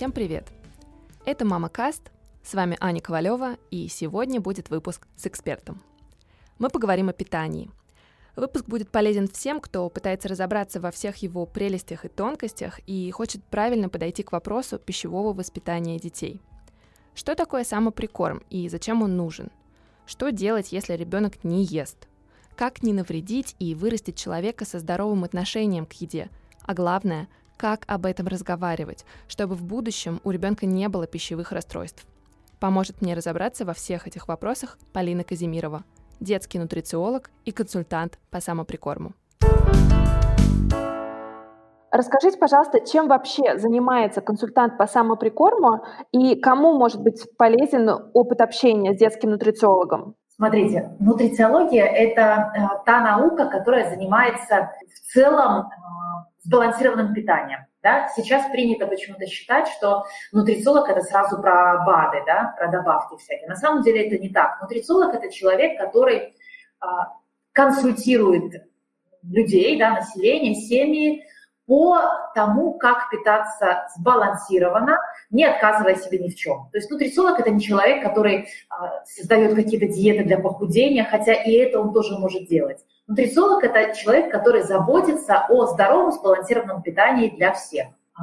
Всем привет! Это Мама Каст, с вами Аня Ковалева, и сегодня будет выпуск с экспертом. Мы поговорим о питании. Выпуск будет полезен всем, кто пытается разобраться во всех его прелестях и тонкостях и хочет правильно подойти к вопросу пищевого воспитания детей. Что такое самоприкорм и зачем он нужен? Что делать, если ребенок не ест? Как не навредить и вырастить человека со здоровым отношением к еде? А главное – как об этом разговаривать, чтобы в будущем у ребенка не было пищевых расстройств. Поможет мне разобраться во всех этих вопросах Полина Казимирова, детский нутрициолог и консультант по самоприкорму. Расскажите, пожалуйста, чем вообще занимается консультант по самоприкорму и кому может быть полезен опыт общения с детским нутрициологом? Смотрите, нутрициология – это э, та наука, которая занимается в целом э, сбалансированным питанием. Да? Сейчас принято почему-то считать, что нутрициолог это сразу про БАДы, да? про добавки всякие. На самом деле это не так. Нутрициолог это человек, который а, консультирует людей, да, население, семьи по тому, как питаться сбалансированно, не отказывая себе ни в чем. То есть нутрициолог это не человек, который а, создает какие-то диеты для похудения, хотя и это он тоже может делать. Нутрициолог – это человек, который заботится о здоровом, сбалансированном питании для всех. А,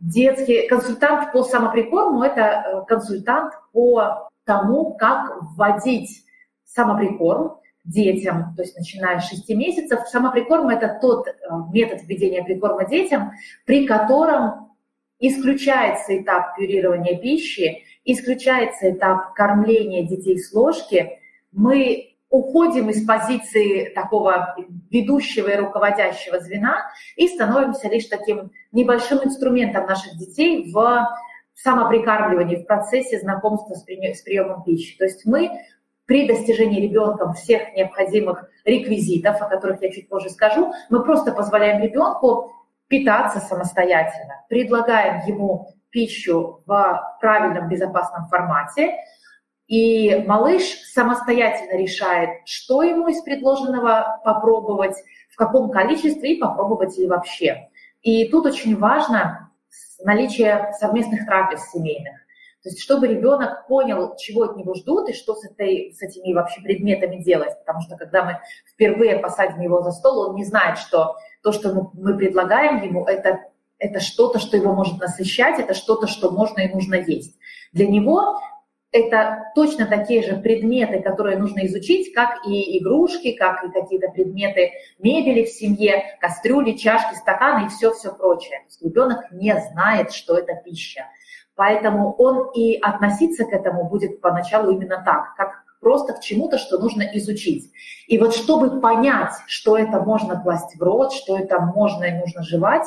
детский консультант по самоприкорму – это э, консультант по тому, как вводить самоприкорм детям, то есть начиная с 6 месяцев. Самоприкорм – это тот э, метод введения прикорма детям, при котором исключается этап пюрирования пищи, исключается этап кормления детей с ложки. Мы уходим из позиции такого ведущего и руководящего звена и становимся лишь таким небольшим инструментом наших детей в самоприкармливании, в процессе знакомства с, приемом пищи. То есть мы при достижении ребенком всех необходимых реквизитов, о которых я чуть позже скажу, мы просто позволяем ребенку питаться самостоятельно, предлагаем ему пищу в правильном безопасном формате, и малыш самостоятельно решает, что ему из предложенного попробовать, в каком количестве и попробовать ли вообще. И тут очень важно наличие совместных трапез семейных. То есть чтобы ребенок понял, чего от него ждут и что с, этой, с этими вообще предметами делать. Потому что когда мы впервые посадим его за стол, он не знает, что то, что мы предлагаем ему, это, это что-то, что его может насыщать, это что-то, что можно и нужно есть. Для него это точно такие же предметы, которые нужно изучить, как и игрушки, как и какие-то предметы мебели в семье, кастрюли, чашки, стаканы и все-все прочее. ребенок не знает, что это пища. Поэтому он и относиться к этому будет поначалу именно так, как просто к чему-то, что нужно изучить. И вот чтобы понять, что это можно класть в рот, что это можно и нужно жевать,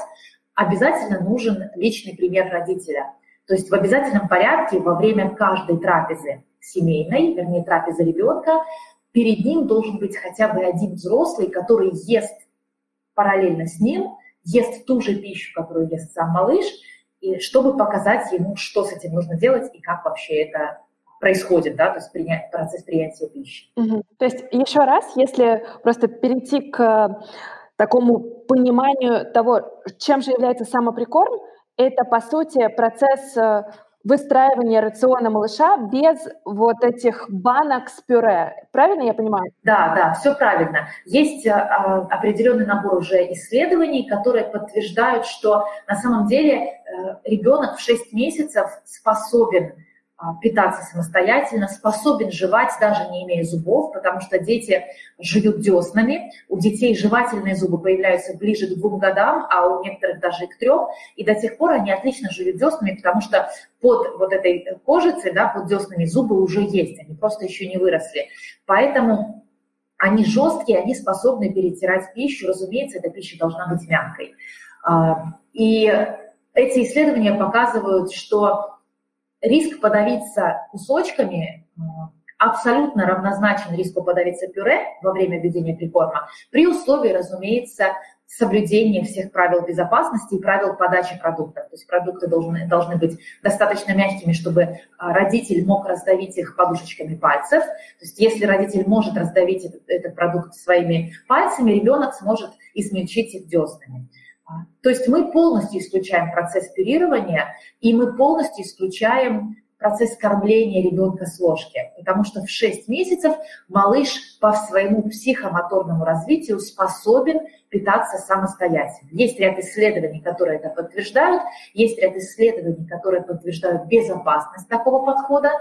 обязательно нужен личный пример родителя – то есть в обязательном порядке во время каждой трапезы семейной, вернее, трапезы ребенка, перед ним должен быть хотя бы один взрослый, который ест параллельно с ним, ест ту же пищу, которую ест сам малыш, и чтобы показать ему, что с этим нужно делать и как вообще это происходит, да, то есть принять, процесс принятия пищи. Угу. То есть еще раз, если просто перейти к такому пониманию того, чем же является самоприкорм, это, по сути, процесс э, выстраивания рациона малыша без вот этих банок с пюре. Правильно я понимаю? Да, да, все правильно. Есть а, определенный набор уже исследований, которые подтверждают, что на самом деле а, ребенок в 6 месяцев способен питаться самостоятельно, способен жевать, даже не имея зубов, потому что дети жуют деснами. У детей жевательные зубы появляются ближе к двум годам, а у некоторых даже и к трем. И до тех пор они отлично жуют деснами, потому что под вот этой кожицей, да, под деснами зубы уже есть, они просто еще не выросли. Поэтому они жесткие, они способны перетирать пищу. Разумеется, эта пища должна быть мягкой. А, и эти исследования показывают, что риск подавиться кусочками э, абсолютно равнозначен риску подавиться пюре во время введения прикорма, при условии, разумеется, соблюдения всех правил безопасности и правил подачи продуктов. То есть продукты должны, должны быть достаточно мягкими, чтобы э, родитель мог раздавить их подушечками пальцев. То есть если родитель может раздавить этот, этот продукт своими пальцами, ребенок сможет измельчить их деснами. То есть мы полностью исключаем процесс пюрирования, и мы полностью исключаем процесс кормления ребенка с ложки, потому что в 6 месяцев малыш по своему психомоторному развитию способен питаться самостоятельно. Есть ряд исследований, которые это подтверждают, есть ряд исследований, которые подтверждают безопасность такого подхода,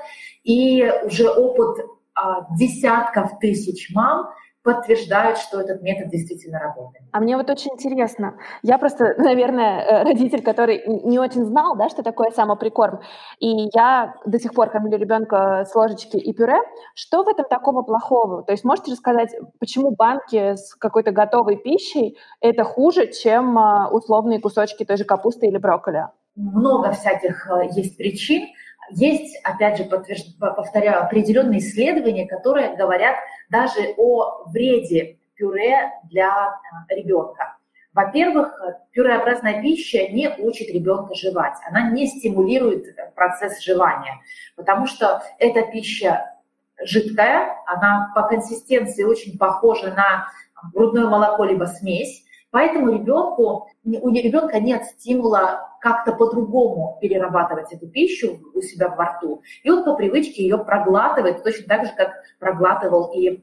и уже опыт а, десятков тысяч мам подтверждают, что этот метод действительно работает. А мне вот очень интересно. Я просто, наверное, э, родитель, который не очень знал, да, что такое самоприкорм. И я до сих пор кормлю ребенка с ложечки и пюре. Что в этом такого плохого? То есть можете рассказать, почему банки с какой-то готовой пищей это хуже, чем а, условные кусочки той же капусты или брокколи? Много всяких э, есть причин. Есть, опять же, подтвержд... повторяю, определенные исследования, которые говорят даже о вреде пюре для э, ребенка. Во-первых, пюреобразная пища не учит ребенка жевать, она не стимулирует процесс жевания, потому что эта пища жидкая, она по консистенции очень похожа на грудное молоко либо смесь, поэтому ребенку, у ребенка нет стимула как-то по-другому перерабатывать эту пищу у себя во рту, и он по привычке ее проглатывает точно так же, как проглатывал и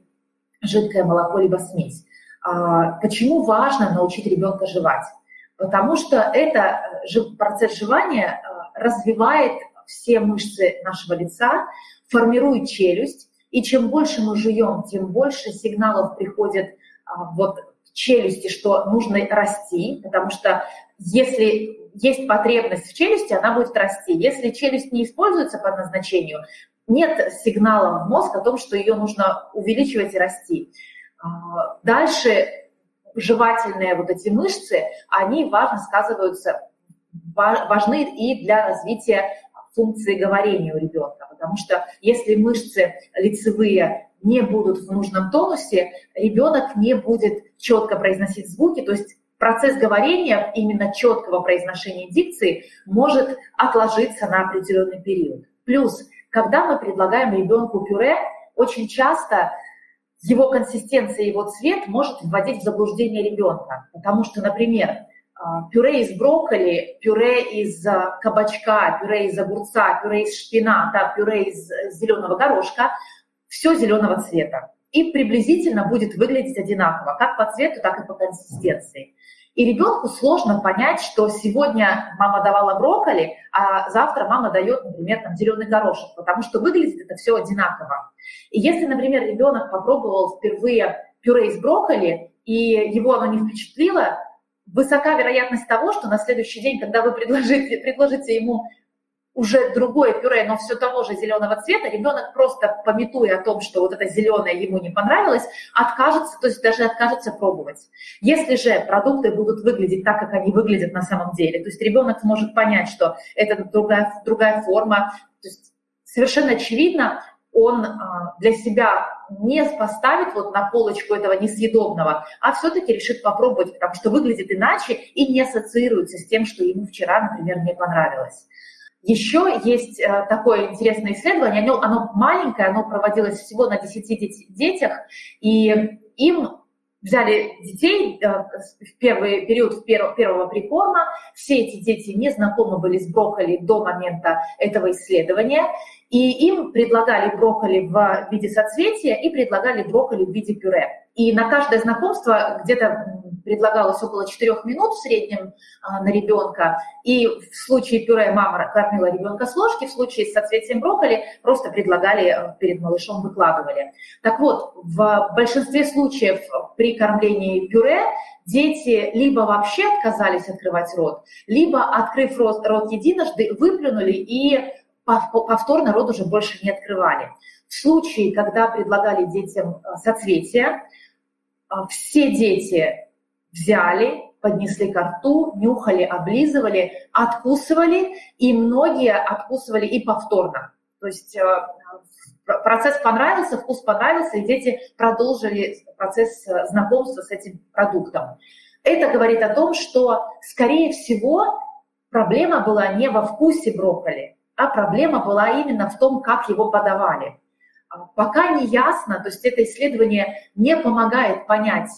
жидкое молоко либо смесь. А, почему важно научить ребенка жевать? Потому что это процесс жевания а, развивает все мышцы нашего лица, формирует челюсть, и чем больше мы жуем, тем больше сигналов приходит а, вот челюсти, что нужно расти, потому что если есть потребность в челюсти, она будет расти. Если челюсть не используется по назначению, нет сигнала в мозг о том, что ее нужно увеличивать и расти. А, дальше жевательные вот эти мышцы, они важно сказываются, важны и для развития функции говорения у ребенка, потому что если мышцы лицевые не будут в нужном тонусе, ребенок не будет четко произносить звуки, то есть процесс говорения, именно четкого произношения дикции, может отложиться на определенный период. Плюс, когда мы предлагаем ребенку пюре, очень часто его консистенция, его цвет может вводить в заблуждение ребенка. Потому что, например, а, пюре из брокколи, пюре из а, кабачка, пюре из огурца, пюре из шпината, пюре из э, зеленого горошка, все зеленого цвета. И приблизительно будет выглядеть одинаково, как по цвету, так и по консистенции. И ребенку сложно понять, что сегодня мама давала брокколи, а завтра мама дает, например, там, зеленый горошек, потому что выглядит это все одинаково. И если, например, ребенок попробовал впервые пюре из брокколи, и его оно не впечатлило, высока вероятность того, что на следующий день, когда вы предложите, предложите ему уже другое пюре, но все того же зеленого цвета, ребенок просто пометуя о том, что вот это зеленое ему не понравилось, откажется, то есть даже откажется пробовать. Если же продукты будут выглядеть так, как они выглядят на самом деле, то есть ребенок сможет понять, что это другая, другая форма, то есть совершенно очевидно, он а, для себя не поставит вот на полочку этого несъедобного, а все-таки решит попробовать, потому что выглядит иначе и не ассоциируется с тем, что ему вчера, например, не понравилось. Еще есть э, такое интересное исследование, оно, оно маленькое, оно проводилось всего на 10 детях, и им взяли детей э, в первый период первого прикорма. Все эти дети не знакомы были с брокколи до момента этого исследования. И им предлагали брокколи в виде соцветия и предлагали брокколи в виде пюре. И на каждое знакомство где-то предлагалось около 4 минут в среднем а, на ребенка. И в случае пюре мама кормила ребенка с ложки, в случае с соцветием брокколи просто предлагали э, перед малышом, выкладывали. Так вот, в большинстве случаев при кормлении пюре дети либо вообще отказались открывать рот, либо, открыв рот, рот единожды, выплюнули и повторно рот уже больше не открывали. В случае, когда предлагали детям э, соцветия, а, все дети взяли, поднесли к рту, нюхали, облизывали, откусывали, и многие откусывали и повторно. То есть э, процесс понравился, вкус понравился, и дети продолжили процесс э, знакомства с этим продуктом. Это говорит о том, что, скорее всего, проблема была не во вкусе брокколи, а проблема была именно в том, как его подавали. А, пока не ясно, то есть это исследование не помогает понять,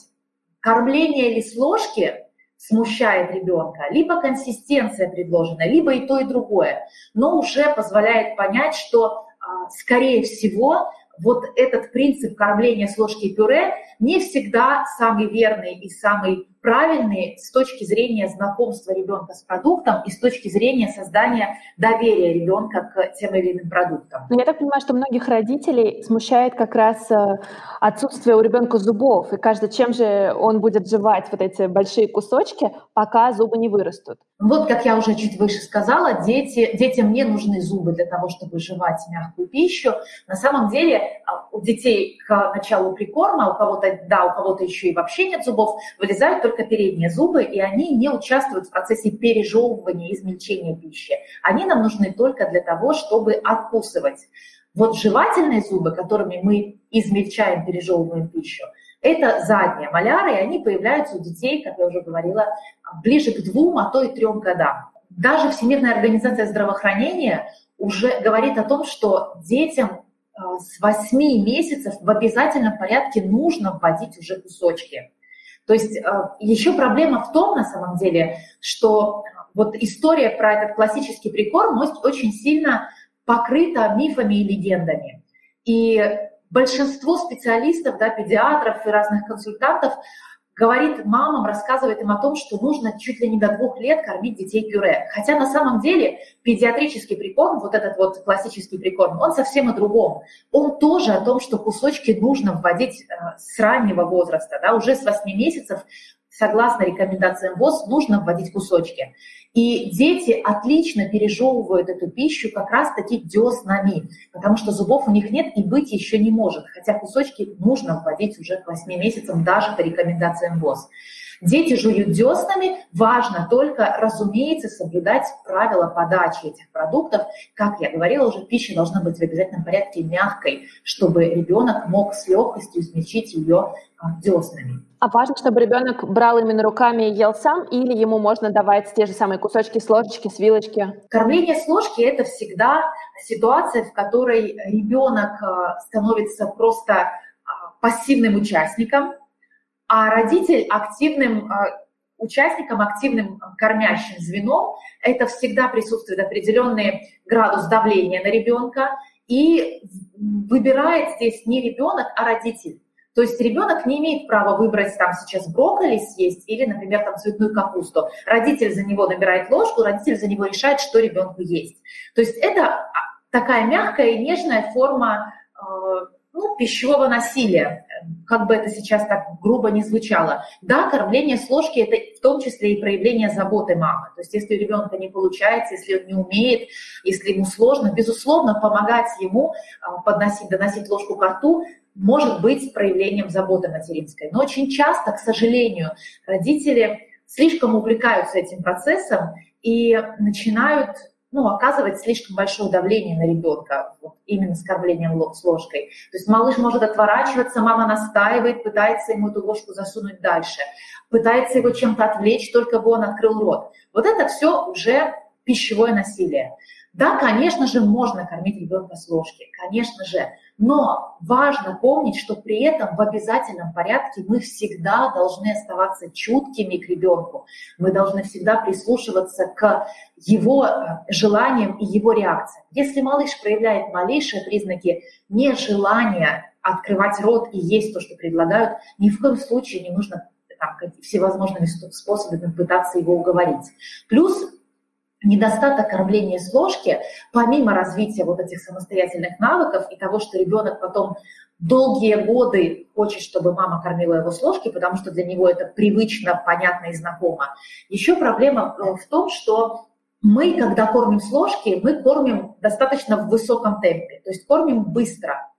кормление ли с ложки смущает ребенка, либо консистенция предложена, либо и то, и другое, но уже позволяет понять, что, а, скорее всего, вот этот принцип кормления с ложки пюре не всегда самый верный и самый правильный с точки зрения знакомства ребенка с продуктом и с точки зрения создания доверия ребенка к тем или иным продуктам. Но я так понимаю, что многих родителей смущает как раз э, отсутствие у ребенка зубов, и каждый, чем же он будет жевать вот эти большие кусочки, пока зубы не вырастут. Вот, как я уже чуть выше сказала, дети, детям не нужны зубы для того, чтобы жевать мягкую пищу. На самом деле а, у детей к началу прикорма, у кого-то да, у кого-то еще и вообще нет зубов, вылезают только передние зубы, и они не участвуют в процессе пережевывания измельчения пищи. Они нам нужны только для того, чтобы откусывать. Вот жевательные зубы, которыми мы измельчаем, пережевываем пищу, это задние маляры, и они появляются у детей, как я уже говорила, ближе к двум, а то и трем годам. Даже Всемирная организация здравоохранения уже говорит о том, что детям э, с 8 месяцев в обязательном порядке нужно вводить уже кусочки. То есть э, еще проблема в том, на самом деле, что вот история про этот классический прикорм очень сильно покрыта мифами и легендами. И большинство специалистов, да, педиатров и разных консультантов говорит мамам, рассказывает им о том, что нужно чуть ли не до двух лет кормить детей пюре. Хотя на самом деле педиатрический прикорм, вот этот вот классический прикорм, он совсем о другом. Он тоже о том, что кусочки нужно вводить э, с раннего возраста, да, уже с 8 месяцев согласно рекомендациям ВОЗ, нужно вводить кусочки. И дети отлично пережевывают эту пищу как раз-таки деснами, потому что зубов у них нет и быть еще не может, хотя кусочки нужно вводить уже к 8 месяцам даже по рекомендациям ВОЗ. Дети жуют деснами, важно только, разумеется, соблюдать правила подачи этих продуктов. Как я говорила уже, пища должна быть в обязательном порядке мягкой, чтобы ребенок мог с легкостью измельчить ее а, деснами. А важно, чтобы ребенок брал именно руками и ел сам, или ему можно давать те же самые кусочки с ложечки, с вилочки? Кормление с ложки – это всегда ситуация, в которой ребенок а, становится просто а, пассивным участником, а родитель активным а, участником, активным кормящим звеном. Это всегда присутствует определенный градус давления на ребенка. И выбирает здесь не ребенок, а родитель. То есть ребенок не имеет права выбрать там сейчас брокколи съесть или, например, там цветную капусту. Родитель за него набирает ложку, родитель за него решает, что ребенку есть. То есть это а, такая мягкая и нежная форма э, ну, пищевого насилия, как бы это сейчас так грубо не звучало. Да, кормление с ложки – это в том числе и проявление заботы мамы. То есть если у ребенка не получается, если он не умеет, если ему сложно, безусловно, помогать ему а, подносить, доносить ложку к рту может быть проявлением заботы материнской. Но очень часто, к сожалению, родители слишком увлекаются этим процессом и начинают ну, оказывать слишком большое давление на ребенка, вот, именно с кормлением с ложкой. То есть малыш может отворачиваться, мама настаивает, пытается ему эту ложку засунуть дальше, пытается его чем-то отвлечь, только бы он открыл рот. Вот это все уже пищевое насилие. Да, конечно же, можно кормить ребенка с ложки, конечно же, но важно помнить, что при этом в обязательном порядке мы всегда должны оставаться чуткими к ребенку. Мы должны всегда прислушиваться к его э, желаниям и его реакциям. Если малыш проявляет малейшие признаки нежелания открывать рот и есть то, что предлагают, ни в коем случае не нужно там, всевозможными способами пытаться его уговорить. Плюс недостаток кормления с ложки, помимо развития вот этих самостоятельных навыков и того, что ребенок потом долгие годы хочет, чтобы мама кормила его с ложки, потому что для него это привычно, понятно и знакомо. Еще проблема э, в том, что мы, когда кормим с ложки, мы кормим достаточно в высоком темпе, то есть кормим быстро.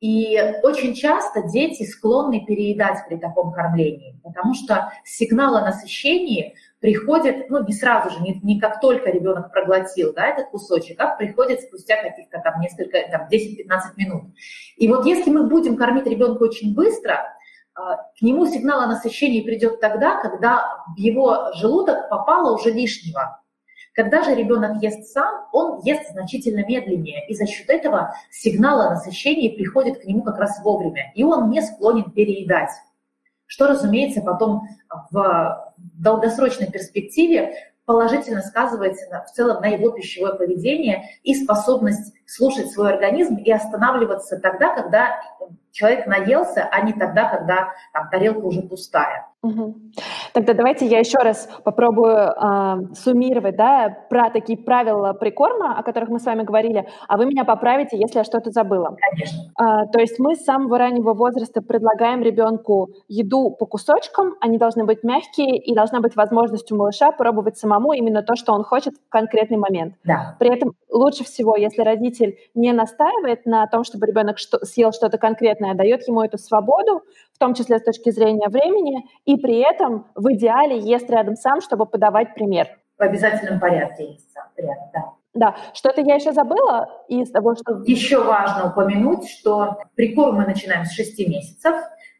И очень часто дети склонны переедать при таком кормлении, потому что сигнал о насыщении приходит, ну, не сразу же, не, не как только ребенок проглотил, да, этот кусочек, а приходит спустя каких-то там несколько, там, 10-15 минут. И вот если мы будем кормить ребенка очень быстро, а, к нему сигнал о насыщении придет тогда, когда в его желудок попало уже лишнего. Когда же ребенок ест сам, он ест значительно медленнее, и за счет этого сигнал о насыщении приходит к нему как раз вовремя, и он не склонен переедать. Что, разумеется, потом в долгосрочной перспективе положительно сказывается на, в целом на его пищевое поведение и способность слушать свой организм и останавливаться тогда, когда человек наелся, а не тогда, когда там, тарелка уже пустая. Угу. Тогда давайте я еще раз попробую э, суммировать, да, про такие правила прикорма, о которых мы с вами говорили, а вы меня поправите, если я что-то забыла. Конечно. Э, то есть мы с самого раннего возраста предлагаем ребенку еду по кусочкам, они должны быть мягкие и должна быть возможность у малыша пробовать самому именно то, что он хочет в конкретный момент. Да. При этом лучше всего, если родитель не настаивает на том, чтобы ребенок что- съел что-то конкретное, дает ему эту свободу, в том числе с точки зрения времени, и при этом в идеале ест рядом сам, чтобы подавать пример. В обязательном порядке есть сам рядом, да. Да, что-то я еще забыла из того, что... Еще важно упомянуть, что прикорм мы начинаем с 6 месяцев,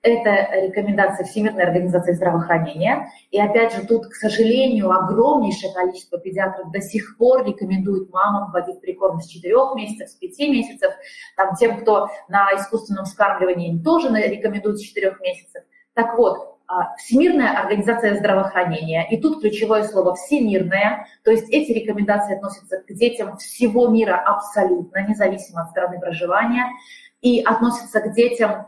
это рекомендация Всемирной организации здравоохранения. И опять же, тут, к сожалению, огромнейшее количество педиатров до сих пор рекомендуют мамам вводить прикорм с 4 месяцев, с 5 месяцев. Там тем, кто на искусственном вскармливании, тоже рекомендуют с 4 месяцев. Так вот, Всемирная организация здравоохранения, и тут ключевое слово «всемирная», то есть эти рекомендации относятся к детям всего мира абсолютно, независимо от страны проживания, и относятся к детям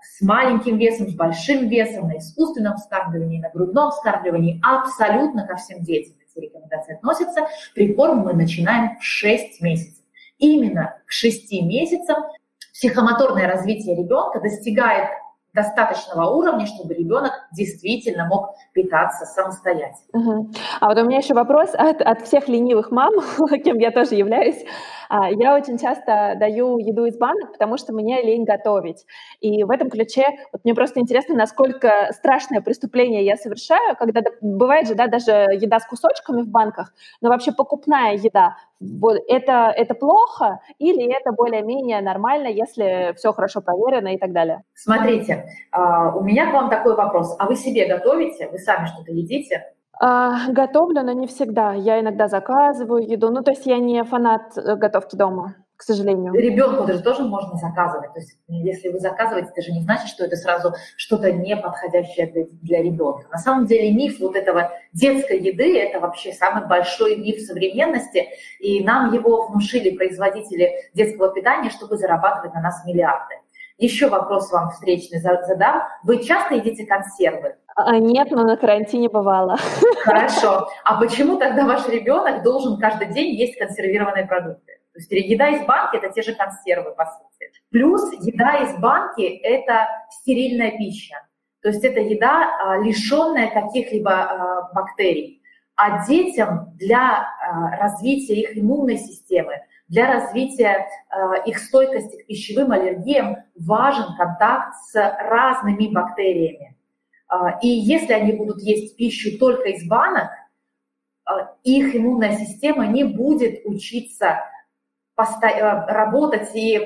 с маленьким весом, с большим весом, на искусственном вскармливании, на грудном вскармливании, абсолютно ко всем детям эти рекомендации относятся. Прикорм мы начинаем в 6 месяцев. Именно к 6 месяцам психомоторное развитие ребенка достигает достаточного уровня, чтобы ребенок действительно мог питаться самостоятельно. Угу. А вот у меня еще вопрос от, от всех ленивых мам, кем я тоже являюсь. А, я очень часто даю еду из банок, потому что мне лень готовить. И в этом ключе вот мне просто интересно, насколько страшное преступление я совершаю, когда бывает же, да, даже еда с кусочками в банках, но вообще покупная еда. Вот это, это плохо или это более-менее нормально, если все хорошо проверено и так далее? Смотрите, а, у меня к вам такой вопрос. А вы себе готовите? Вы сами что-то едите? А, готовлю, но не всегда. Я иногда заказываю еду. Ну, то есть я не фанат э, готовки дома, к сожалению. Ребенку даже тоже можно заказывать. То есть если вы заказываете, это же не значит, что это сразу что-то не подходящее для, для ребенка. На самом деле миф вот этого детской еды – это вообще самый большой миф современности, и нам его внушили производители детского питания, чтобы зарабатывать на нас миллиарды. Еще вопрос вам встречный задам. Вы часто едите консервы? А, нет, но на карантине бывало. Хорошо. А почему тогда ваш ребенок должен каждый день есть консервированные продукты? То есть еда из банки – это те же консервы, по сути. Плюс еда из банки – это стерильная пища. То есть это еда, а, лишенная каких-либо а, бактерий. А детям для развития их иммунной системы, для развития их стойкости к пищевым аллергиям важен контакт с разными бактериями. А, и если они будут есть пищу только из банок, а, их иммунная система не будет учиться а, работать и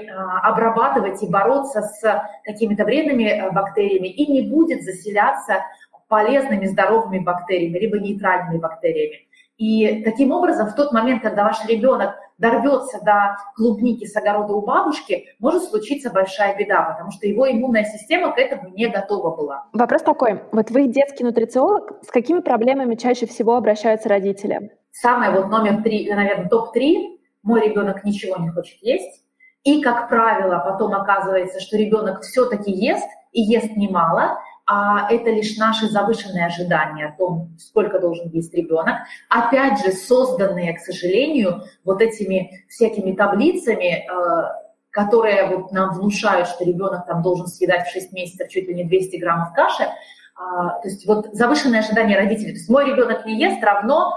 обрабатывать и бороться с какими-то вредными бактериями и не будет заселяться полезными здоровыми бактериями, либо нейтральными бактериями. И таким образом, в тот момент, когда ваш ребенок дорвется до клубники с огорода у бабушки, может случиться большая беда, потому что его иммунная система к этому не готова была. Вопрос такой. Вот вы детский нутрициолог. С какими проблемами чаще всего обращаются родители? Самое вот номер три, наверное, топ-три. Мой ребенок ничего не хочет есть. И, как правило, потом оказывается, что ребенок все-таки ест, и ест немало, а это лишь наши завышенные ожидания о том, сколько должен есть ребенок. Опять же, созданные, к сожалению, вот этими всякими таблицами, э, которые вот нам внушают, что ребенок там должен съедать в 6 месяцев чуть ли не 200 граммов каши. А, то есть вот завышенные ожидания родителей. То есть мой ребенок не ест равно,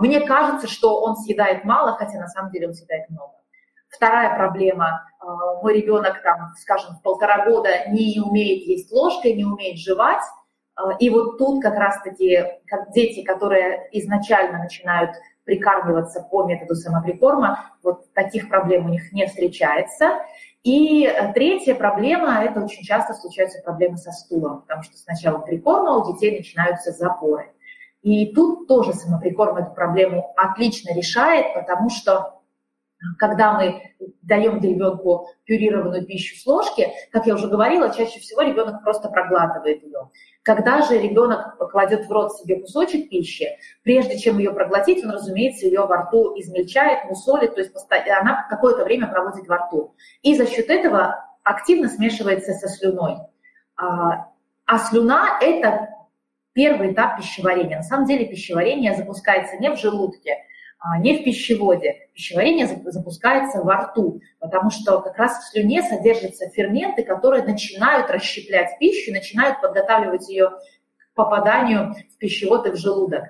мне кажется, что он съедает мало, хотя на самом деле он съедает много. Вторая проблема. А, мой ребенок, там, скажем, полтора года не умеет есть ложкой, не умеет жевать. А, и вот тут как раз-таки как дети, которые изначально начинают прикармливаться по методу самоприкорма, вот таких проблем у них не встречается. И третья проблема – это очень часто случаются проблемы со стулом, потому что сначала прикорма у детей начинаются запоры. И тут тоже самоприкорм эту проблему отлично решает, потому что когда мы даем ребенку пюрированную пищу с ложки, как я уже говорила, чаще всего ребенок просто проглатывает ее. Когда же ребенок кладет в рот себе кусочек пищи, прежде чем ее проглотить, он, разумеется, ее во рту измельчает, мусолит, то есть она какое-то время проводит во рту. И за счет этого активно смешивается со слюной. А, а слюна – это первый этап пищеварения. На самом деле пищеварение запускается не в желудке, а, не в пищеводе. Пищеварение запускается во рту, потому что как раз в слюне содержатся ферменты, которые начинают расщеплять пищу, начинают подготавливать ее к попаданию в пищевод и в желудок.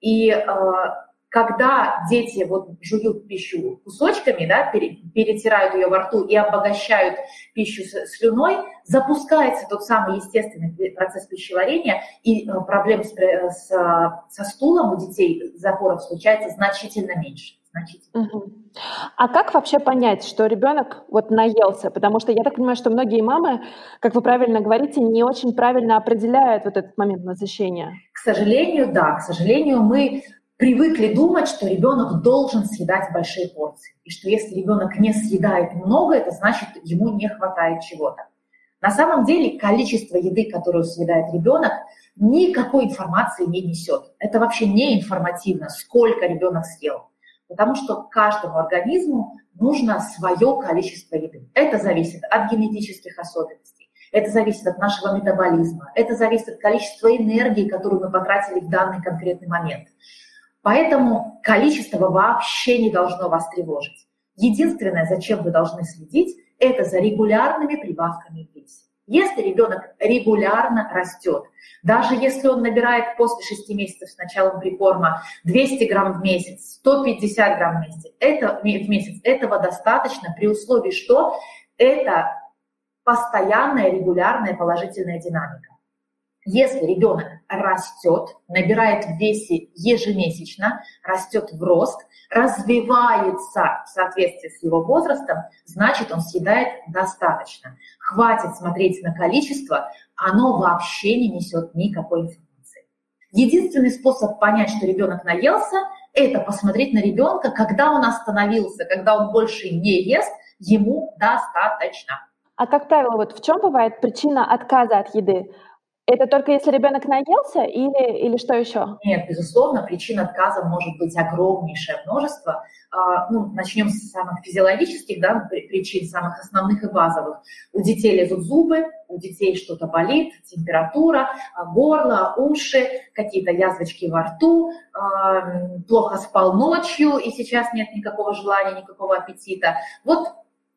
И а, когда дети вот жуют пищу кусочками, да, перетирают ее во рту и обогащают пищу слюной, запускается тот самый естественный процесс пищеварения, и э, проблем с, э, с, со стулом у детей запоров случается значительно меньше. Значительно. Угу. А как вообще понять, что ребенок вот наелся? Потому что я так понимаю, что многие мамы, как вы правильно говорите, не очень правильно определяют вот этот момент насыщения. К сожалению, да. К сожалению, мы привыкли думать, что ребенок должен съедать большие порции. И что если ребенок не съедает много, это значит, ему не хватает чего-то. На самом деле количество еды, которую съедает ребенок, никакой информации не несет. Это вообще не информативно, сколько ребенок съел. Потому что каждому организму нужно свое количество еды. Это зависит от генетических особенностей, это зависит от нашего метаболизма, это зависит от количества энергии, которую мы потратили в данный конкретный момент. Поэтому количество вообще не должно вас тревожить. Единственное, зачем вы должны следить, это за регулярными прибавками в весе. Если ребенок регулярно растет, даже если он набирает после 6 месяцев с началом прикорма 200 грамм в месяц, 150 грамм в месяц, это, в месяц, этого достаточно при условии, что это постоянная регулярная положительная динамика. Если ребенок растет, набирает в весе ежемесячно, растет в рост, развивается в соответствии с его возрастом, значит, он съедает достаточно. Хватит смотреть на количество, оно вообще не несет никакой информации. Единственный способ понять, что ребенок наелся, это посмотреть на ребенка, когда он остановился, когда он больше не ест, ему достаточно. А как правило, вот в чем бывает причина отказа от еды? Это только если ребенок наелся или, или что еще? Нет, безусловно, причин отказа может быть огромнейшее множество. А, ну, начнем с самых физиологических да, причин, самых основных и базовых. У детей лезут зубы, у детей что-то болит, температура, а, горло, уши, какие-то язвочки во рту, а, плохо спал ночью, и сейчас нет никакого желания, никакого аппетита. Вот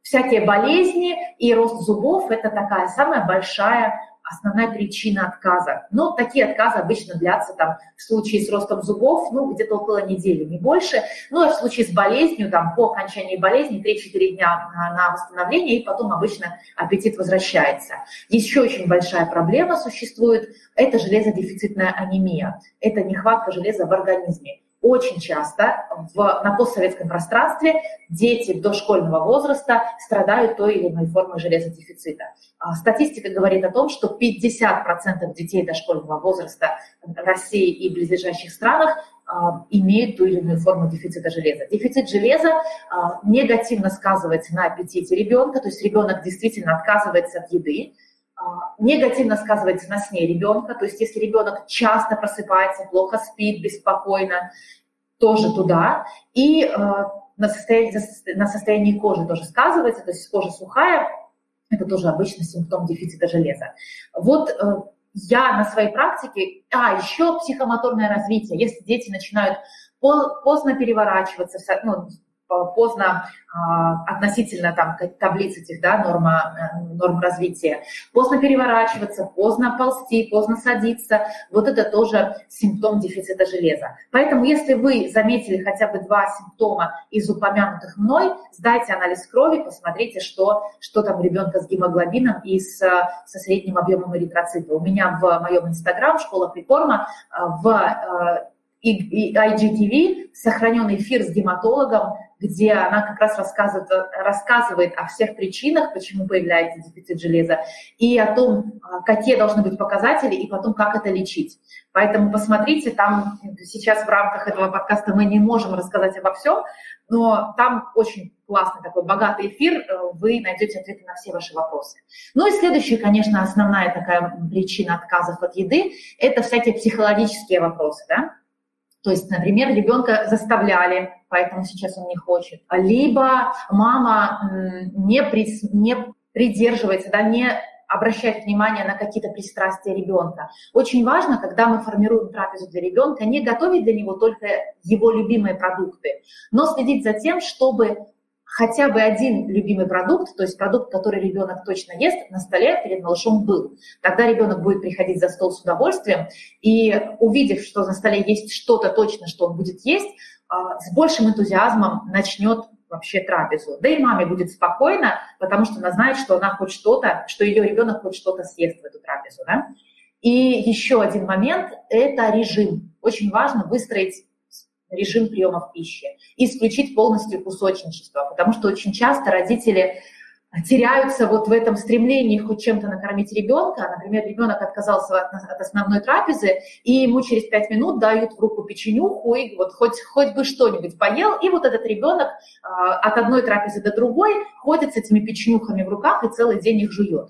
всякие болезни и рост зубов – это такая самая большая основная причина отказа. Но такие отказы обычно длятся там в случае с ростом зубов, ну, где-то около недели, не больше. Ну, а в случае с болезнью, там, по окончании болезни 3-4 дня на восстановление, и потом обычно аппетит возвращается. Еще очень большая проблема существует – это железодефицитная анемия. Это нехватка железа в организме очень часто в, на постсоветском пространстве дети дошкольного возраста страдают той или иной формой железодефицита. А, статистика говорит о том, что 50% детей дошкольного возраста в России и близлежащих странах а, имеют ту или иную форму дефицита железа. Дефицит железа а, негативно сказывается на аппетите ребенка, то есть ребенок действительно отказывается от еды, негативно сказывается на сне ребенка, то есть если ребенок часто просыпается, плохо спит, беспокойно, тоже туда. И э, на, состоянии, на состоянии кожи тоже сказывается, то есть кожа сухая, это тоже обычно симптом дефицита железа. Вот э, я на своей практике, а еще психомоторное развитие, если дети начинают поздно переворачиваться, ну, поздно а, относительно там таблиц этих, да, норма, э, норм развития, поздно переворачиваться, поздно ползти, поздно садиться, вот это тоже симптом дефицита железа. Поэтому если вы заметили хотя бы два симптома из упомянутых мной, сдайте анализ крови, посмотрите, что, что там ребенка с гемоглобином и с, со средним объемом эритроцита. У меня в моем инстаграм, школа прикорма, э, в э, IGTV, сохраненный эфир с гематологом, где она как раз рассказывает, рассказывает о всех причинах, почему появляется дефицит железа, и о том, а, какие должны быть показатели, и потом, как это лечить. Поэтому посмотрите, там сейчас в рамках этого подкаста мы не можем рассказать обо всем, но там очень классный такой богатый эфир, вы найдете ответы на все ваши вопросы. Ну и следующая, конечно, основная такая причина отказов от еды – это всякие психологические вопросы, да, то есть, например, ребенка заставляли, поэтому сейчас он не хочет. Либо мама не, при, не придерживается, да, не обращает внимание на какие-то пристрастия ребенка. Очень важно, когда мы формируем трапезу для ребенка, не готовить для него только его любимые продукты, но следить за тем, чтобы хотя бы один любимый продукт, то есть продукт, который ребенок точно ест, на столе перед малышом был. Тогда ребенок будет приходить за стол с удовольствием и, увидев, что на столе есть что-то точно, что он будет есть, а, с большим энтузиазмом начнет вообще трапезу. Да и маме будет спокойно, потому что она знает, что она хоть что-то, что ее ребенок хоть что-то съест в эту трапезу. Да? И еще один момент – это режим. Очень важно выстроить режим приема пищи и исключить полностью кусочничество, потому что очень часто родители теряются вот в этом стремлении хоть чем-то накормить ребенка. Например, ребенок отказался от, основной трапезы, и ему через пять минут дают в руку печенюху, и вот хоть, хоть бы что-нибудь поел, и вот этот ребенок а, от одной трапезы до другой ходит с этими печенюхами в руках и целый день их жует.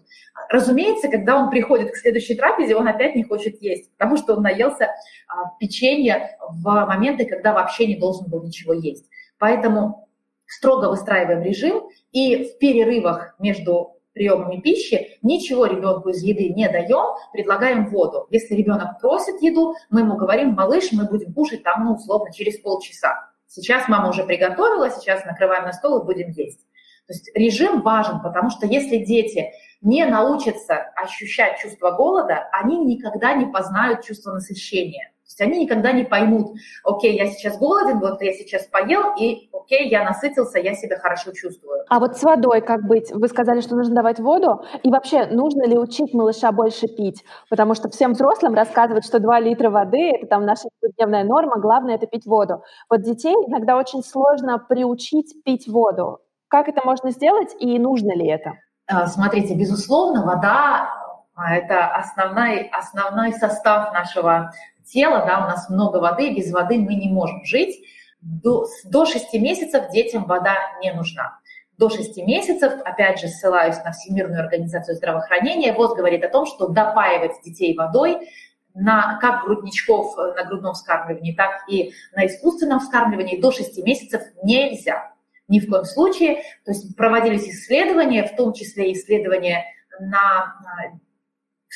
Разумеется, когда он приходит к следующей трапезе, он опять не хочет есть, потому что он наелся а, печенья в моменты, когда вообще не должен был ничего есть. Поэтому строго выстраиваем режим и в перерывах между приемами пищи ничего ребенку из еды не даем, предлагаем воду. Если ребенок просит еду, мы ему говорим, малыш, мы будем кушать там, ну, условно, через полчаса. Сейчас мама уже приготовила, сейчас накрываем на стол и будем есть. То есть режим важен, потому что если дети не научатся ощущать чувство голода, они никогда не познают чувство насыщения. То есть они никогда не поймут, окей, я сейчас голоден, вот я сейчас поел, и окей, я насытился, я себя хорошо чувствую. А вот с водой как быть? Вы сказали, что нужно давать воду. И вообще, нужно ли учить малыша больше пить? Потому что всем взрослым рассказывают, что 2 литра воды – это там наша ежедневная норма, главное – это пить воду. Вот детей иногда очень сложно приучить пить воду. Как это можно сделать и нужно ли это? А, смотрите, безусловно, вода а, – это основной, основной состав нашего тела, да, у нас много воды, без воды мы не можем жить. До, до 6 месяцев детям вода не нужна. До 6 месяцев, опять же, ссылаюсь на Всемирную организацию здравоохранения, ВОЗ говорит о том, что допаивать детей водой на, как грудничков на грудном вскармливании, так и на искусственном вскармливании до 6 месяцев нельзя. Ни в коем случае. То есть проводились исследования, в том числе исследования на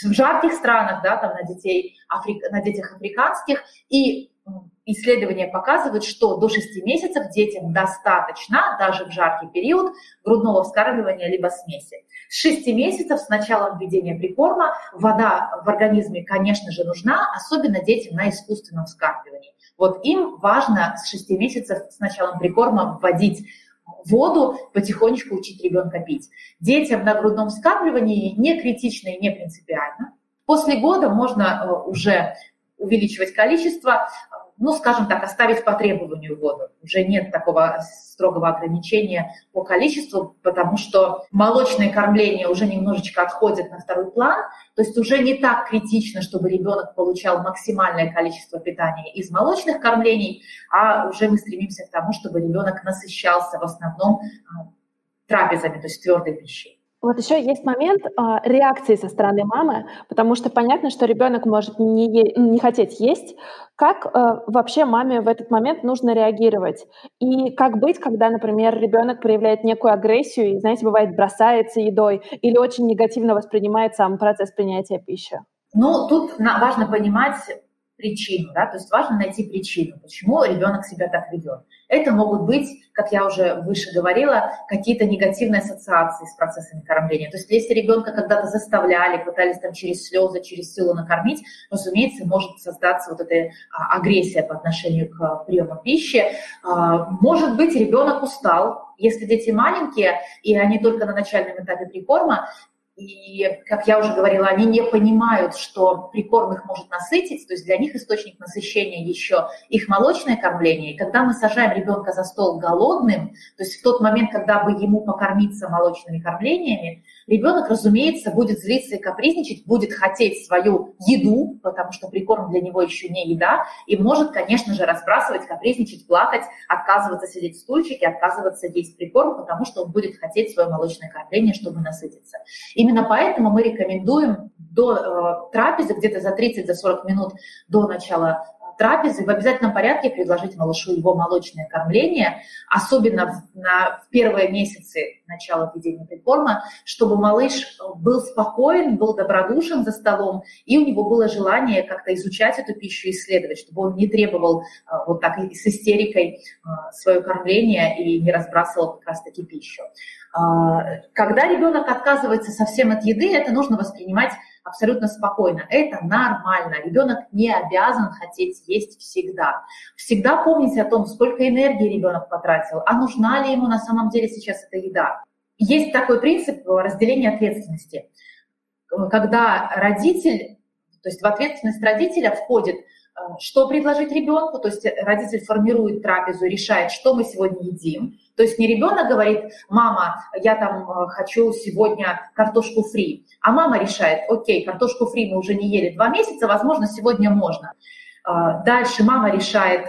в жарких странах, да, там на, детей, африк, на детях африканских, и исследования показывают, что до 6 месяцев детям достаточно, даже в жаркий период, грудного вскармливания либо смеси. С 6 месяцев с начала введения прикорма вода в организме, конечно же, нужна, особенно детям на искусственном вскармливании. Вот им важно с 6 месяцев с началом прикорма вводить воду, потихонечку учить ребенка пить. Детям на грудном скапливании не критично и не принципиально. После года можно э, уже увеличивать количество, ну, скажем так, оставить по требованию воду. Уже нет такого строгого ограничения по количеству, потому что молочное кормление уже немножечко отходит на второй план, то есть уже не так критично, чтобы ребенок получал максимальное количество питания из молочных кормлений, а уже мы стремимся к тому, чтобы ребенок насыщался в основном а, трапезами, то есть твердой пищей. Вот еще есть момент э, реакции со стороны мамы, потому что понятно, что ребенок может не, е- не хотеть есть. Как э, вообще маме в этот момент нужно реагировать? И как быть, когда, например, ребенок проявляет некую агрессию и, знаете, бывает бросается едой или очень негативно воспринимает сам процесс принятия пищи? Ну, тут важно понимать, причину, да, то есть важно найти причину, почему ребенок себя так ведет. Это могут быть, как я уже выше говорила, какие-то негативные ассоциации с процессами кормления. То есть если ребенка когда-то заставляли, пытались там через слезы, через силу накормить, разумеется, может создаться вот эта а, агрессия по отношению к приему пищи. А, может быть, ребенок устал, если дети маленькие, и они только на начальном этапе прикорма, и, как я уже говорила, они не понимают, что прикорм их может насытить, то есть для них источник насыщения еще их молочное кормление. И когда мы сажаем ребенка за стол голодным, то есть в тот момент, когда бы ему покормиться молочными кормлениями, ребенок, разумеется, будет злиться и капризничать, будет хотеть свою еду, потому что прикорм для него еще не еда, и может, конечно же, разбрасывать, капризничать, плакать, отказываться сидеть в стульчике, отказываться есть прикорм, потому что он будет хотеть свое молочное кормление, чтобы насытиться. Именно поэтому мы рекомендуем до э, трапезы, где-то за 30-40 минут до начала трапезы в обязательном порядке предложить малышу его молочное кормление, особенно в, на, в первые месяцы начала введения прикорма, чтобы малыш был спокоен, был добродушен за столом, и у него было желание как-то изучать эту пищу, исследовать, чтобы он не требовал а, вот так с истерикой а, свое кормление и не разбрасывал как раз-таки пищу. А, когда ребенок отказывается совсем от еды, это нужно воспринимать абсолютно спокойно. Это нормально. Ребенок не обязан хотеть есть всегда. Всегда помните о том, сколько энергии ребенок потратил, а нужна ли ему на самом деле сейчас эта еда. Есть такой принцип разделения ответственности. Когда родитель, то есть в ответственность родителя входит что предложить ребенку, то есть родитель формирует трапезу, решает, что мы сегодня едим. То есть не ребенок говорит, мама, я там э, хочу сегодня картошку фри, а мама решает, окей, картошку фри мы уже не ели два месяца, возможно, сегодня можно. Э, дальше мама решает,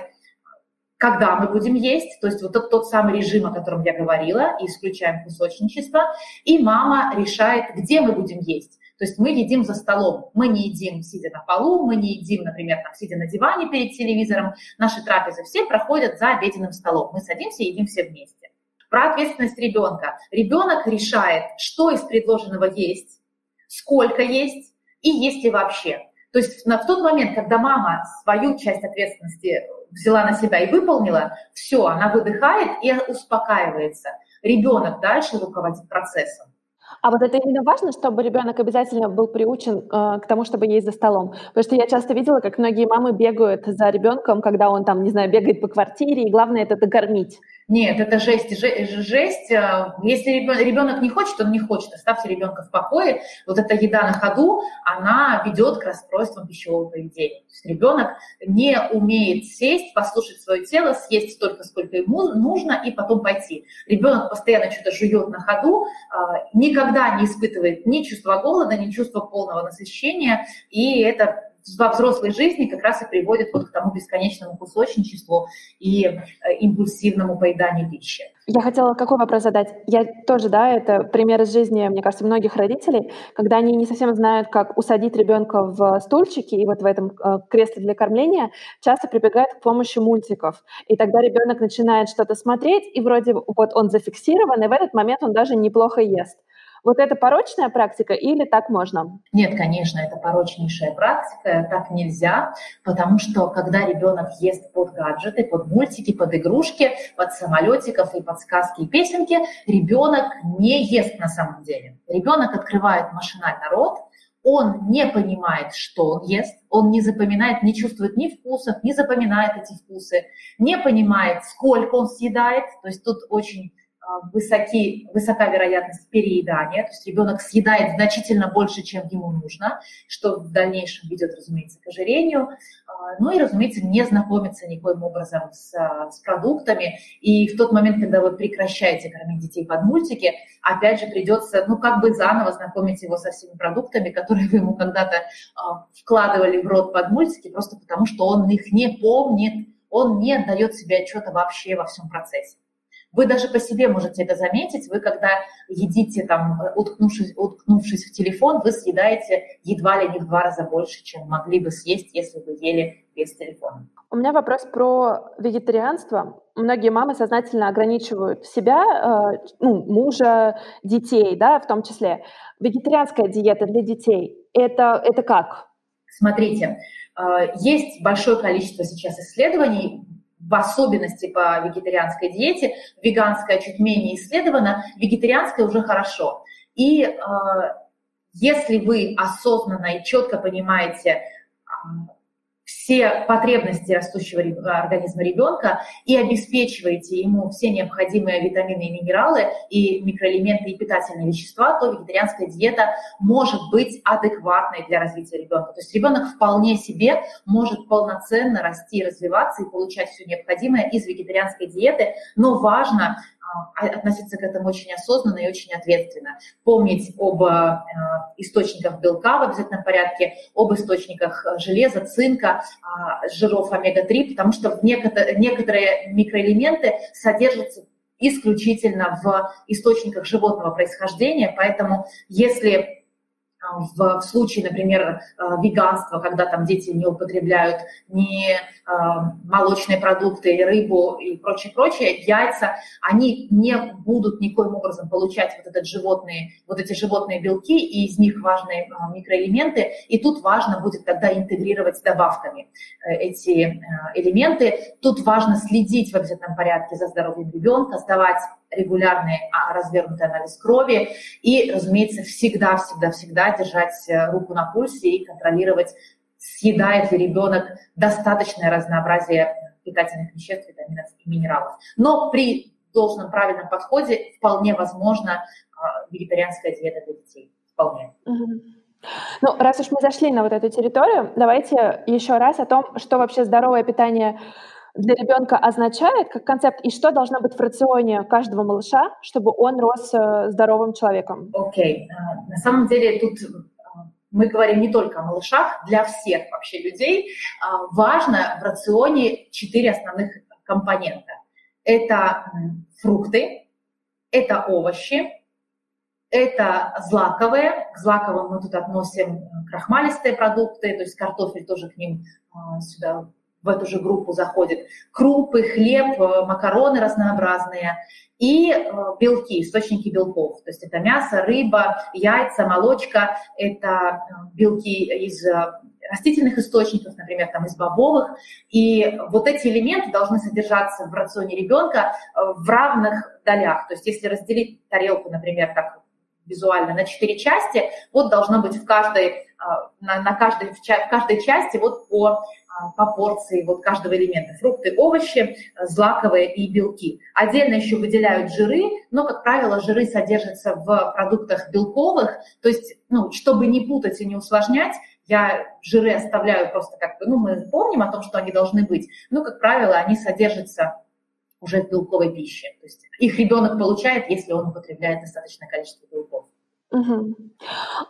когда мы будем есть, то есть вот тот, тот самый режим, о котором я говорила, исключаем кусочничество, и мама решает, где мы будем есть. То есть мы едим за столом, мы не едим сидя на полу, мы не едим, например, там, сидя на диване перед телевизором. Наши трапезы все проходят за обеденным столом. Мы садимся и едим все вместе. Про ответственность ребенка. Ребенок решает, что из предложенного есть, сколько есть и есть ли вообще. То есть в тот момент, когда мама свою часть ответственности взяла на себя и выполнила, все, она выдыхает и успокаивается. Ребенок дальше руководит процессом. А вот это именно важно, чтобы ребенок обязательно был приучен э, к тому, чтобы есть за столом. Потому что я часто видела, как многие мамы бегают за ребенком, когда он там, не знаю, бегает по квартире, и главное это докормить. Нет, это жесть, жесть. Э, если ребенок не хочет, он не хочет. Оставьте ребенка в покое. Вот эта еда на ходу, она ведет к расстройствам пищевого поведения. То есть ребенок не умеет сесть, послушать свое тело, съесть столько, сколько ему нужно, и потом пойти. Ребенок постоянно что-то жует на ходу, э, никогда не испытывает ни чувства голода, ни чувства полного насыщения, и это во взрослой жизни как раз и приводит вот к тому бесконечному кусочничеству и э, импульсивному поеданию пищи. Я хотела какой вопрос задать? Я тоже, да, это пример из жизни, мне кажется, многих родителей, когда они не совсем знают, как усадить ребенка в стульчики и вот в этом э, кресле для кормления, часто прибегают к помощи мультиков. И тогда ребенок начинает что-то смотреть, и вроде вот он зафиксирован, и в этот момент он даже неплохо ест. Вот это порочная практика или так можно? Нет, конечно, это порочнейшая практика, так нельзя, потому что когда ребенок ест под гаджеты, под мультики, под игрушки, под самолетиков и под сказки и песенки, ребенок не ест на самом деле. Ребенок открывает машинально рот, он не понимает, что он ест, он не запоминает, не чувствует ни вкусов, не запоминает эти вкусы, не понимает, сколько он съедает. То есть тут очень высоки, высока вероятность переедания, то есть ребенок съедает значительно больше, чем ему нужно, что в дальнейшем ведет, разумеется, к ожирению. А, ну и, разумеется, не знакомится никоим образом с, с продуктами. И в тот момент, когда вы прекращаете кормить детей под мультики, опять же придется, ну, как бы заново знакомить его со всеми продуктами, которые вы ему когда-то а, вкладывали в рот под мультики, просто потому что он их не помнит, он не отдает себе отчета вообще во всем процессе. Вы даже по себе можете это заметить. Вы, когда едите, там, уткнувшись, уткнувшись в телефон, вы съедаете едва ли не в два раза больше, чем могли бы съесть, если бы ели без телефона. У меня вопрос про вегетарианство. Многие мамы сознательно ограничивают себя, э, ну, мужа, детей, да, в том числе. Вегетарианская диета для детей это, это как? Смотрите, э, есть большое количество сейчас исследований, в особенности по вегетарианской диете, веганская чуть менее исследована, вегетарианская уже хорошо. И э, если вы осознанно и четко понимаете, все потребности растущего организма ребенка и обеспечиваете ему все необходимые витамины и минералы и микроэлементы и питательные вещества, то вегетарианская диета может быть адекватной для развития ребенка. То есть ребенок вполне себе может полноценно расти, развиваться и получать все необходимое из вегетарианской диеты, но важно а, относиться к этому очень осознанно и очень ответственно. Помнить об э, источниках белка в обязательном порядке, об источниках железа, цинка, а, жиров омега-3, потому что некоторые микроэлементы содержатся исключительно в источниках животного происхождения, поэтому если в, в случае, например, э, веганства, когда там дети не употребляют ни э, молочные продукты, рыбу и прочее, прочее, яйца, они не будут никоим образом получать вот, этот животные, вот эти животные белки, и из них важные э, микроэлементы, и тут важно будет тогда интегрировать добавками эти элементы. Тут важно следить в обязательном порядке за здоровьем ребенка, сдавать регулярный а, развернутый анализ крови и, разумеется, всегда-всегда-всегда держать э, руку на пульсе и контролировать, съедает ли ребенок достаточное разнообразие питательных веществ, витаминов и минералов. Но при должном правильном подходе вполне возможно а, вегетарианская диета для детей. Вполне. Ну, раз уж мы зашли на вот эту территорию, давайте еще раз о том, что вообще здоровое питание для ребенка означает как концепт и что должно быть в рационе каждого малыша, чтобы он рос э, здоровым человеком? Окей. Okay. А, на самом деле тут а, мы говорим не только о малышах, для всех вообще людей а, важно в рационе четыре основных компонента. Это фрукты, это овощи, это злаковые. К злаковым мы тут относим крахмалистые продукты, то есть картофель тоже к ним сюда в эту же группу заходит крупы, хлеб, э, макароны разнообразные и э, белки, источники белков. То есть это мясо, рыба, яйца, молочка, это э, белки из растительных источников, например, там из бобовых. И вот эти элементы должны содержаться в рационе ребенка в равных долях. То есть если разделить тарелку, например, так визуально на четыре части, вот должно быть в каждой, на, на каждой, в каждой части вот по по порции вот каждого элемента. Фрукты, овощи, злаковые и белки. Отдельно еще выделяют жиры, но, как правило, жиры содержатся в продуктах белковых. То есть, ну, чтобы не путать и не усложнять, я жиры оставляю просто как бы, ну, мы помним о том, что они должны быть, но, как правило, они содержатся уже в белковой пище. То есть их ребенок получает, если он употребляет достаточное количество белков. Угу.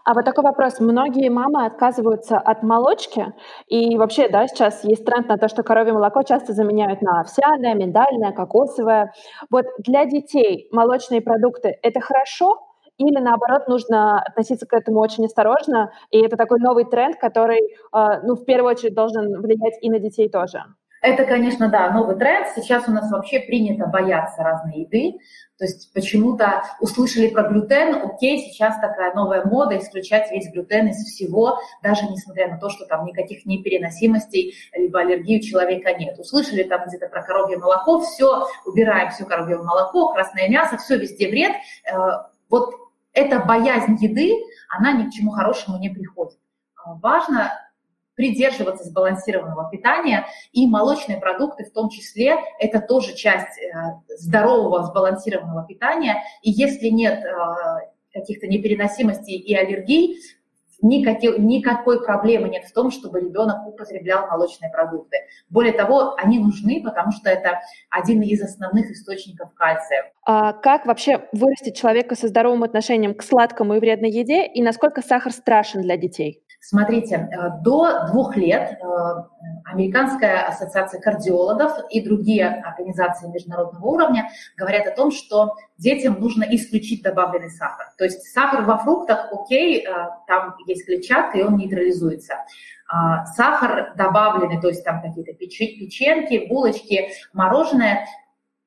А вот такой вопрос. Многие мамы отказываются от молочки, и вообще, да, сейчас есть тренд на то, что коровье молоко часто заменяют на овсяное, миндальное, кокосовое. Вот для детей молочные продукты– это хорошо, или наоборот нужно относиться к этому очень осторожно, и это такой новый тренд, который, а, ну, в первую очередь должен влиять и на детей тоже? Это, конечно, да, новый тренд. Сейчас у нас вообще принято бояться разной еды. То есть почему-то услышали про глютен, окей, сейчас такая новая мода исключать весь глютен из всего, даже несмотря на то, что там никаких непереносимостей либо аллергии у человека нет. Услышали там где-то про коровье молоко, все, убираем все коровье молоко, красное мясо, все везде вред. Э, вот эта боязнь еды, она ни к чему хорошему не приходит. Э, важно придерживаться сбалансированного питания, и молочные продукты в том числе это тоже часть э, здорового сбалансированного питания. И если нет э, каких-то непереносимостей и аллергий, никакой, никакой проблемы нет в том, чтобы ребенок употреблял молочные продукты. Более того, они нужны, потому что это один из основных источников кальция. А как вообще вырастить человека со здоровым отношением к сладкому и вредной еде, и насколько сахар страшен для детей? Смотрите, э, до двух лет э, Американская ассоциация кардиологов и другие организации международного уровня говорят о том, что детям нужно исключить добавленный сахар. То есть сахар во фруктах, окей, э, там есть клетчатка, и он нейтрализуется. А сахар добавленный, то есть там какие-то печеньки, булочки, мороженое,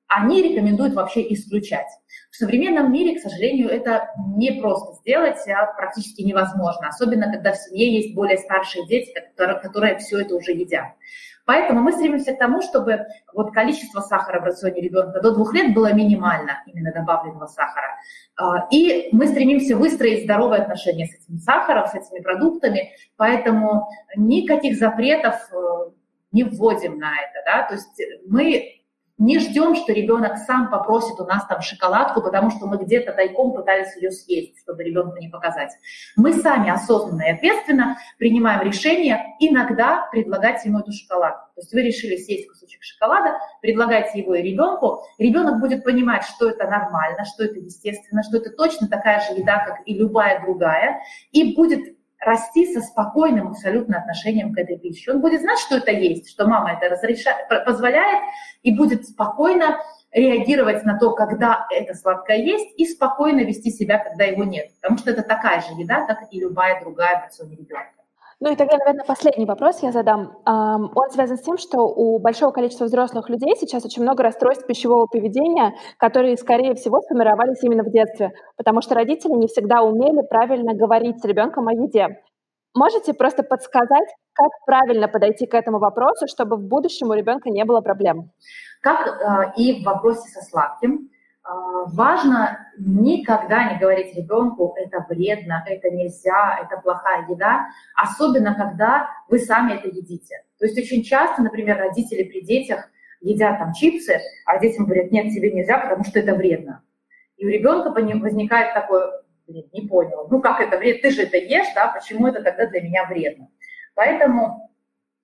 они рекомендуют вообще исключать. В современном мире, к сожалению, это не просто сделать, а практически невозможно, особенно когда в семье есть более старшие дети, которые, которые все это уже едят. Поэтому мы стремимся к тому, чтобы вот количество сахара в рационе ребенка до двух лет было минимально, именно добавленного сахара. А, и мы стремимся выстроить здоровые отношения с этим сахаром, с этими продуктами, поэтому никаких запретов э, не вводим на это, да, то есть мы не ждем, что ребенок сам попросит у нас там шоколадку, потому что мы где-то тайком пытались ее съесть, чтобы ребенку не показать. Мы сами осознанно и ответственно принимаем решение иногда предлагать ему эту шоколадку. То есть вы решили съесть кусочек шоколада, предлагайте его и ребенку. Ребенок будет понимать, что это нормально, что это естественно, что это точно такая же еда, как и любая другая, и будет расти со спокойным абсолютно отношением к этой пище. Он будет знать, что это есть, что мама это разрешает, позволяет, и будет спокойно реагировать на то, когда это сладкое есть, и спокойно вести себя, когда его нет. Потому что это такая же еда, как и любая другая в рационе ребенка. Ну и тогда, наверное, последний вопрос я задам. Он связан с тем, что у большого количества взрослых людей сейчас очень много расстройств пищевого поведения, которые, скорее всего, сформировались именно в детстве, потому что родители не всегда умели правильно говорить с ребенком о еде. Можете просто подсказать, как правильно подойти к этому вопросу, чтобы в будущем у ребенка не было проблем? Как э, и в вопросе со сладким, важно никогда не говорить ребенку, это вредно, это нельзя, это плохая еда, особенно когда вы сами это едите. То есть очень часто, например, родители при детях едят там чипсы, а детям говорят, нет, тебе нельзя, потому что это вредно. И у ребенка возникает такое, блин, не понял, ну как это вредно, ты же это ешь, да, почему это тогда для меня вредно? Поэтому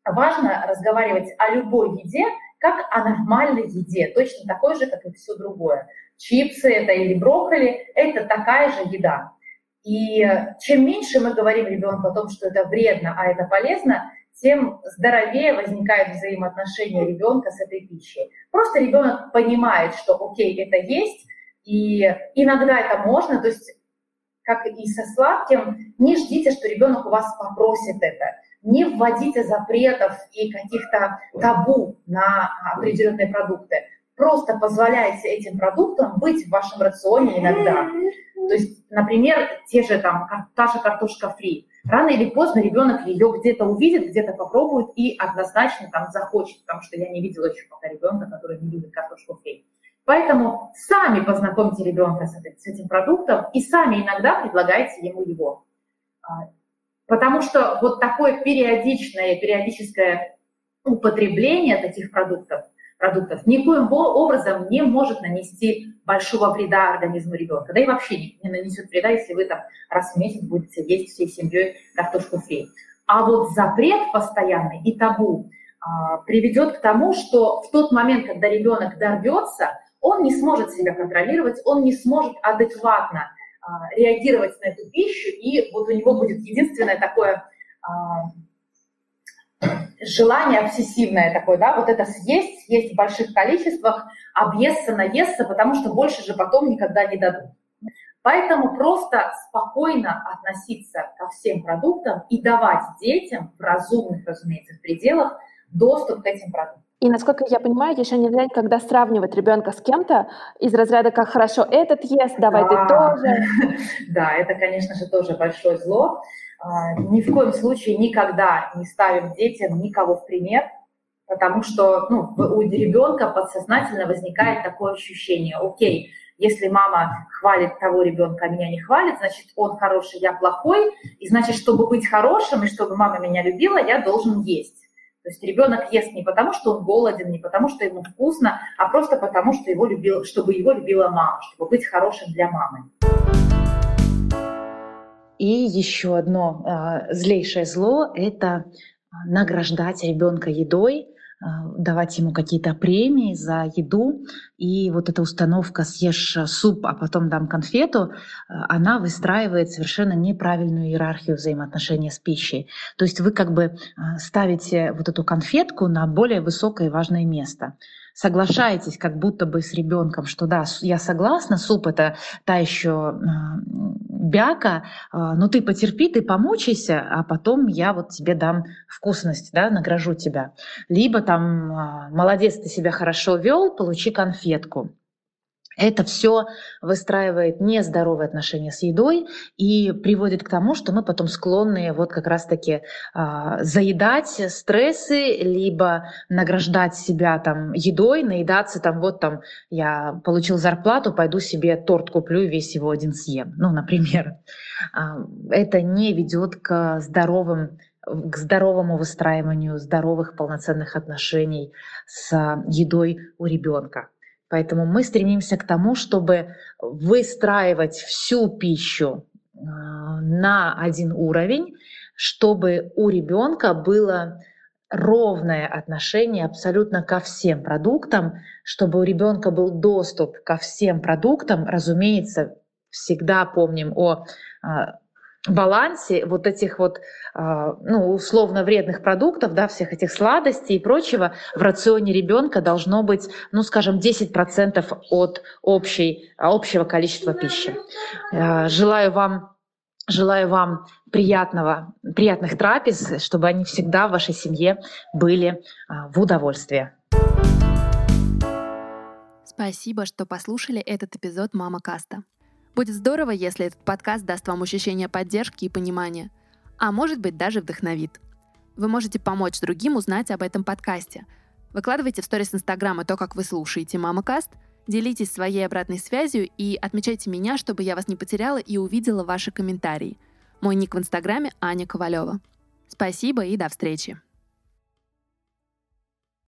важно разговаривать о любой еде, как о нормальной еде, точно такой же, как и все другое чипсы это или брокколи, это такая же еда. И чем меньше мы говорим ребенку о том, что это вредно, а это полезно, тем здоровее возникают взаимоотношения ребенка с этой пищей. Просто ребенок понимает, что окей, это есть, и иногда это можно, то есть как и со сладким, не ждите, что ребенок у вас попросит это. Не вводите запретов и каких-то табу на определенные продукты просто позволяете этим продуктам быть в вашем рационе иногда. То есть, например, те же там, та же картошка фри. Рано или поздно ребенок ее где-то увидит, где-то попробует и однозначно там захочет, потому что я не видела еще пока ребенка, который не любит картошку фри. Поэтому сами познакомьте ребенка с этим продуктом и сами иногда предлагайте ему его. А, потому что вот такое периодичное, периодическое употребление таких продуктов продуктов никоим образом не может нанести большого вреда организму ребенка. Да и вообще не, не нанесет вреда, если вы там раз в месяц будете есть всей семьей картошку фри. А вот запрет постоянный и табу а, приведет к тому, что в тот момент, когда ребенок дорвется, он не сможет себя контролировать, он не сможет адекватно а, реагировать на эту пищу, и вот у него будет единственное такое а, желание обсессивное такое, да, вот это съесть, съесть в больших количествах, объесться, наесться, потому что больше же потом никогда не дадут. Поэтому просто спокойно относиться ко всем продуктам и давать детям в разумных, разумеется, пределах доступ к этим продуктам. И насколько я понимаю, еще нельзя никогда сравнивать ребенка с кем-то из разряда «как хорошо этот ест, давай да. ты тоже». Да, это, конечно же, тоже большое зло. А, ни в коем случае никогда не ставим детям никого в пример, потому что ну, у ребенка подсознательно возникает такое ощущение, окей, если мама хвалит того ребенка, а меня не хвалит, значит, он хороший, я плохой, и значит, чтобы быть хорошим и чтобы мама меня любила, я должен есть. То есть ребенок ест не потому, что он голоден, не потому, что ему вкусно, а просто потому, что его любил, чтобы его любила мама, чтобы быть хорошим для мамы. И еще одно э, злейшее зло – это награждать ребенка едой, э, давать ему какие-то премии за еду. И вот эта установка «съешь суп, а потом дам конфету», она выстраивает совершенно неправильную иерархию взаимоотношения с пищей. То есть вы как бы ставите вот эту конфетку на более высокое и важное место соглашаетесь как будто бы с ребенком, что да, я согласна, суп это та еще бяка, а, ну ты потерпи, ты помучайся, а потом я вот тебе дам вкусность, да, награжу тебя. Либо там, а, молодец, ты себя хорошо вел, получи конфетку. Это все выстраивает нездоровые отношения с едой и приводит к тому, что мы потом склонны вот как раз-таки э, заедать стрессы, либо награждать себя там едой, наедаться там вот там я получил зарплату, пойду себе торт куплю и весь его один съем, ну, например. Э, это не ведет к здоровым к здоровому выстраиванию здоровых полноценных отношений с едой у ребенка. Поэтому мы стремимся к тому, чтобы выстраивать всю пищу а, на один уровень, чтобы у ребенка было ровное отношение абсолютно ко всем продуктам, чтобы у ребенка был доступ ко всем продуктам. Разумеется, всегда помним о а, балансе вот этих вот, а, ну, условно вредных продуктов, да, всех этих сладостей и прочего в рационе ребенка должно быть, ну, скажем, 10% от общей, общего количества пищи. А, желаю вам Желаю вам приятного, приятных трапез, чтобы они всегда в вашей семье были а, в удовольствие. Спасибо, что послушали этот эпизод «Мама Каста». Будет здорово, если этот подкаст даст вам ощущение поддержки и понимания, а может быть даже вдохновит. Вы можете помочь другим узнать об этом подкасте. Выкладывайте в сторис Инстаграма то, как вы слушаете «Мама Каст», делитесь своей обратной связью и отмечайте меня, чтобы я вас не потеряла и увидела ваши комментарии. Мой ник в Инстаграме Аня Ковалева. Спасибо и до встречи.